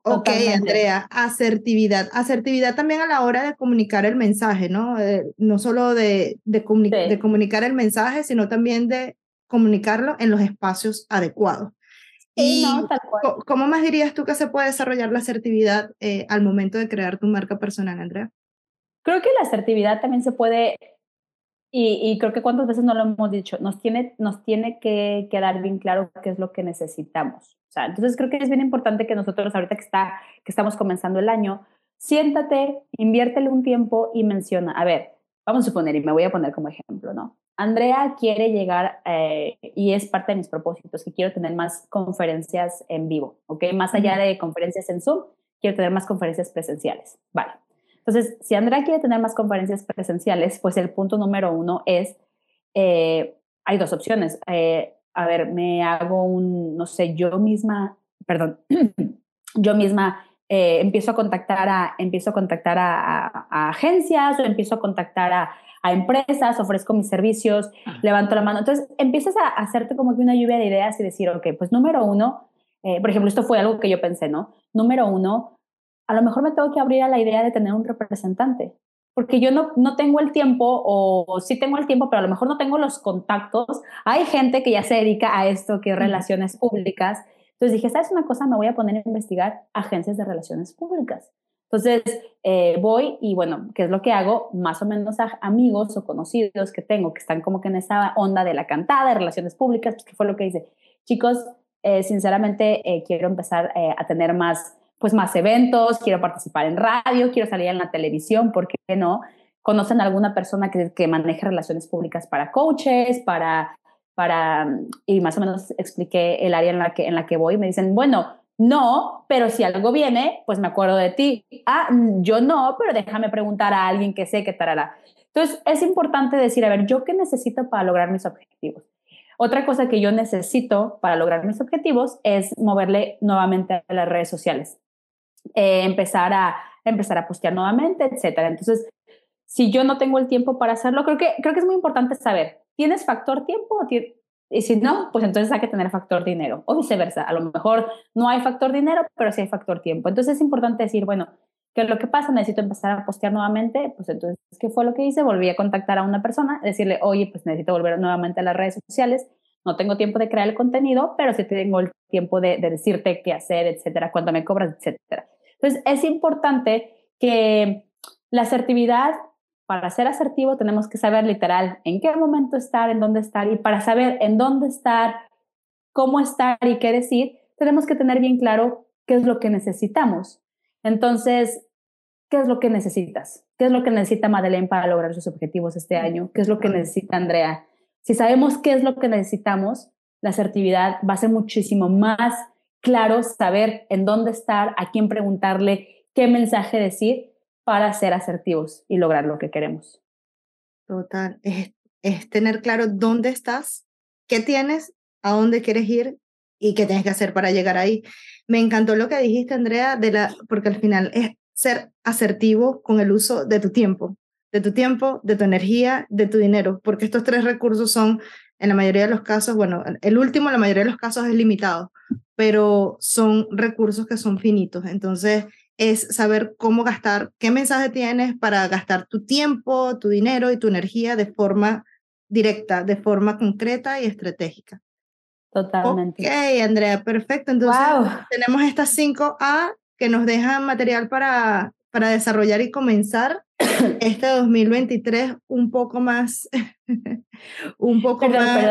ok, Andrea, asertividad. Asertividad también a la hora de comunicar el mensaje, ¿no? Eh, no solo de, de, de, comunicar el mensaje, sino también de comunicarlo en los espacios adecuados. y ¿Cómo más dirías tú que se puede desarrollar la asertividad eh, al momento de crear tu marca personal, Andrea? Creo que la asertividad también se puede y, creo que cuántas veces no lo hemos dicho, nos tiene, nos tiene que quedar bien claro qué es lo que necesitamos. O sea, entonces creo que es bien importante que nosotros ahorita que, está, que estamos comenzando el año, siéntate, inviértele un tiempo y menciona, a ver, vamos a suponer, y me voy a poner como ejemplo, ¿no? Andrea quiere llegar, eh, y es parte de mis propósitos, que quiero tener más conferencias en vivo, ¿ok? Más allá de conferencias en Zoom, quiero tener más conferencias presenciales. Vale. Entonces, si Andrea quiere tener más conferencias presenciales, pues el punto número uno es, eh, hay dos opciones. Eh, a ver, me hago un, no sé, yo misma, perdón, yo misma eh, empiezo a contactar a, empiezo a, contactar a, agencias o empiezo a contactar a, empresas, ofrezco mis servicios, levanto la mano. Entonces, empiezas a hacerte como que una lluvia de ideas y decir, ok, pues número uno, por ejemplo, esto fue algo que yo pensé, ¿no? Número uno, a lo mejor me tengo que abrir a la idea de tener un representante, porque yo no, no tengo el tiempo o, sí tengo el tiempo, pero a lo mejor no tengo los contactos. Hay gente que ya se dedica a esto, que es relaciones públicas. Entonces dije, ¿sabes una cosa? Me voy a poner a investigar agencias de relaciones públicas. Entonces eh, voy y bueno, ¿qué es lo que hago? Más o menos a amigos o conocidos que tengo que están como que en esa onda de la cantada, de relaciones públicas, pues, que fue lo que hice. Chicos, eh, sinceramente eh, quiero empezar a tener más pues más eventos, quiero participar en radio, quiero salir en la televisión, ¿por qué no? ¿Conocen alguna persona que, que maneje relaciones públicas para coaches, para, para, y más o menos expliqué el área en la que, en la que voy, me dicen, bueno, no, pero si algo viene, pues me acuerdo de ti. Ah, yo no, pero déjame preguntar a alguien que sé qué tal. Entonces, es importante decir, a ver, ¿yo qué necesito para lograr mis objetivos? Otra cosa que yo necesito para lograr mis objetivos es moverle nuevamente a las redes sociales. Eh, empezar, a, empezar a postear nuevamente, etcétera. Entonces, si yo no tengo el tiempo para hacerlo, creo que, creo que es muy importante saber, ¿tienes factor tiempo? Y si no, pues entonces hay que tener factor dinero o viceversa. A lo mejor no hay factor dinero, pero sí hay factor tiempo. Entonces es importante decir, bueno, ¿qué es lo que pasa? Necesito empezar a postear nuevamente. Pues entonces, ¿qué fue lo que hice? Volví a contactar a una persona, decirle, oye, pues necesito volver nuevamente a las redes sociales. No tengo tiempo de crear el contenido, pero sí tengo el tiempo de, de decirte qué hacer, etcétera, cuánto me cobras, etcétera. Entonces, es importante que la asertividad, para ser asertivo, tenemos que saber literal en qué momento estar, en dónde estar, y para saber en dónde estar, cómo estar y qué decir, tenemos que tener bien claro qué es lo que necesitamos. Entonces, ¿qué es lo que necesitas? ¿Qué es lo que necesita Madeleine para lograr sus objetivos este año? ¿Qué es lo que necesita Andrea? Si sabemos qué es lo que necesitamos, la asertividad va a ser muchísimo más claro, saber en dónde estar, a quién preguntarle, qué mensaje decir para ser asertivos y lograr lo que queremos. Total, es, es tener claro dónde estás, qué tienes, a dónde quieres ir y qué tienes que hacer para llegar ahí. Me encantó lo que dijiste, Andrea, de la, porque al final es ser asertivo con el uso de tu tiempo, de tu tiempo, de tu energía, de tu dinero, porque estos tres recursos son, en la mayoría de los casos, bueno, el último en la mayoría de los casos es limitado, pero son recursos que son finitos. Entonces, es saber cómo gastar, qué mensaje tienes para gastar tu tiempo, tu dinero y tu energía de forma directa, de forma concreta y estratégica. Totalmente. Ok, Andrea, perfecto. Entonces, tenemos estas cinco A que nos dejan material para, para desarrollar y comenzar este 2023 un poco más, un poco más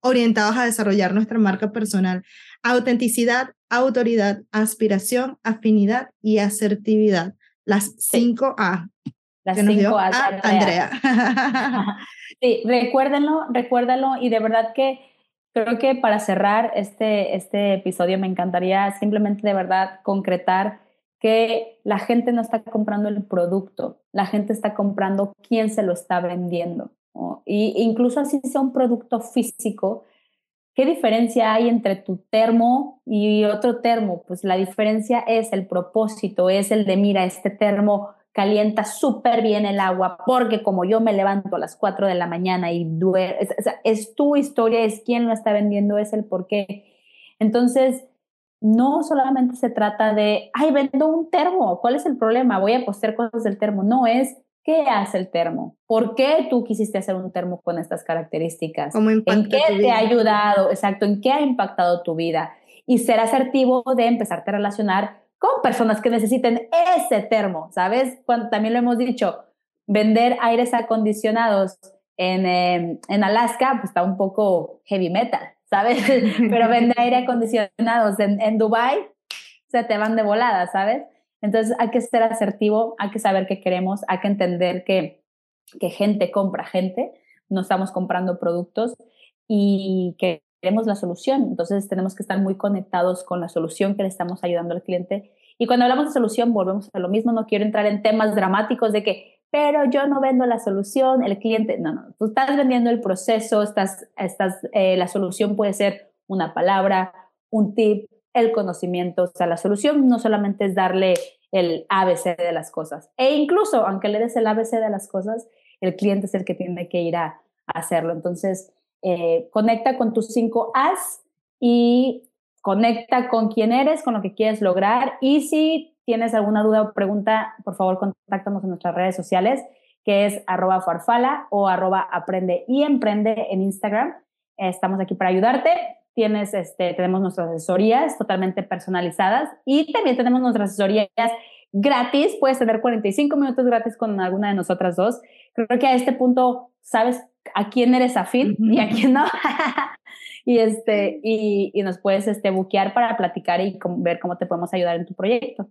orientados a desarrollar nuestra marca personal. Autenticidad, autoridad, aspiración, afinidad y asertividad. Las cinco A. Las cinco A, Andrea. sí, recuérdenlo, recuérdalo y de verdad que creo que para cerrar este, este episodio me encantaría simplemente de verdad concretar que la gente no está comprando el producto, la gente está comprando quién se lo está vendiendo. Y incluso así sea un producto físico, ¿qué diferencia hay entre tu termo y otro termo? Pues la diferencia es el propósito, es el de, mira, este termo calienta súper bien el agua porque como yo me levanto a las 4 de la mañana y duermo, es, es, tu historia, es quién lo está vendiendo, es el por qué. Entonces, no solamente se trata de, ay, vendo un termo, ¿cuál es el problema? Voy a postear cosas del termo. No, es qué hace el termo, por qué tú quisiste hacer un termo con estas características, en qué te ha ayudado, exacto, en qué ha impactado tu vida y ser asertivo de empezarte a relacionar con personas que necesiten ese termo, ¿sabes? Cuando también lo hemos dicho, vender aires acondicionados en, em, en Alaska, pues está un poco heavy metal, ¿sabes? Pero vender aire acondicionados en, en Dubai, se te van de volada, ¿sabes? Entonces hay que ser asertivo, hay que saber qué queremos, hay que entender que, que gente compra gente, no estamos comprando productos y que queremos la solución. Entonces tenemos que estar muy conectados con la solución que le estamos ayudando al cliente. Y cuando hablamos de solución, volvemos a lo mismo. No quiero entrar en temas dramáticos de que, pero yo no vendo la solución, el cliente, no, no, tú estás vendiendo el proceso, estás, estás, eh, la solución puede ser una palabra, un tip, el conocimiento. O sea, la solución no solamente es darle el ABC de las cosas. E incluso, aunque le des el ABC de las cosas, el cliente es el que tiene que ir a hacerlo. Entonces, eh, conecta con tus cinco As y conecta con quién eres, con lo que quieres lograr. Y si tienes alguna duda o pregunta, por favor, contáctanos en nuestras redes sociales, que es arroba farfala o arroba aprende y emprende en Instagram. Estamos aquí para ayudarte. Tienes, este, tenemos nuestras asesorías totalmente personalizadas y también tenemos nuestras asesorías gratis. Puedes tener 45 minutos gratis con alguna de nosotras dos. Creo que a este punto sabes a quién eres afín y a quién no. y, este, y, y, nos puedes este, buquear para platicar y ver cómo te podemos ayudar en tu proyecto.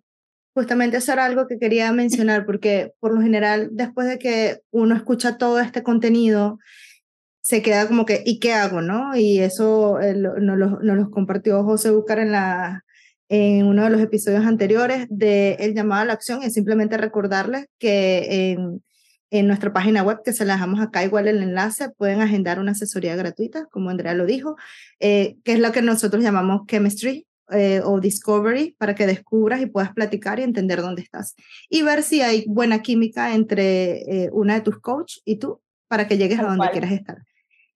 Justamente eso era algo que quería mencionar, porque por lo general, después de que uno escucha todo este contenido, se queda como que, ¿y qué hago? ¿no? Y eso eh, nos, lo, nos los compartió José Bucar en, la, en uno de los episodios anteriores de El llamado a la acción, es simplemente recordarles que en en nuestra página web, que se la dejamos acá igual el enlace, pueden agendar una asesoría gratuita, como Andrea lo dijo, eh, que es lo que nosotros llamamos chemistry eh, o discovery, para que descubras y puedas platicar y entender dónde estás. Y ver si hay buena química entre eh, una de tus coaches y tú, para que llegues a donde quieras estar.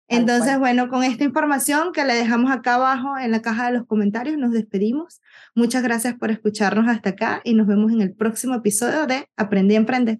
Entonces, bueno, con esta información que le dejamos acá abajo en la caja de los comentarios, nos despedimos. Muchas gracias por escucharnos hasta acá y nos vemos en el próximo episodio de Aprendí a Emprender.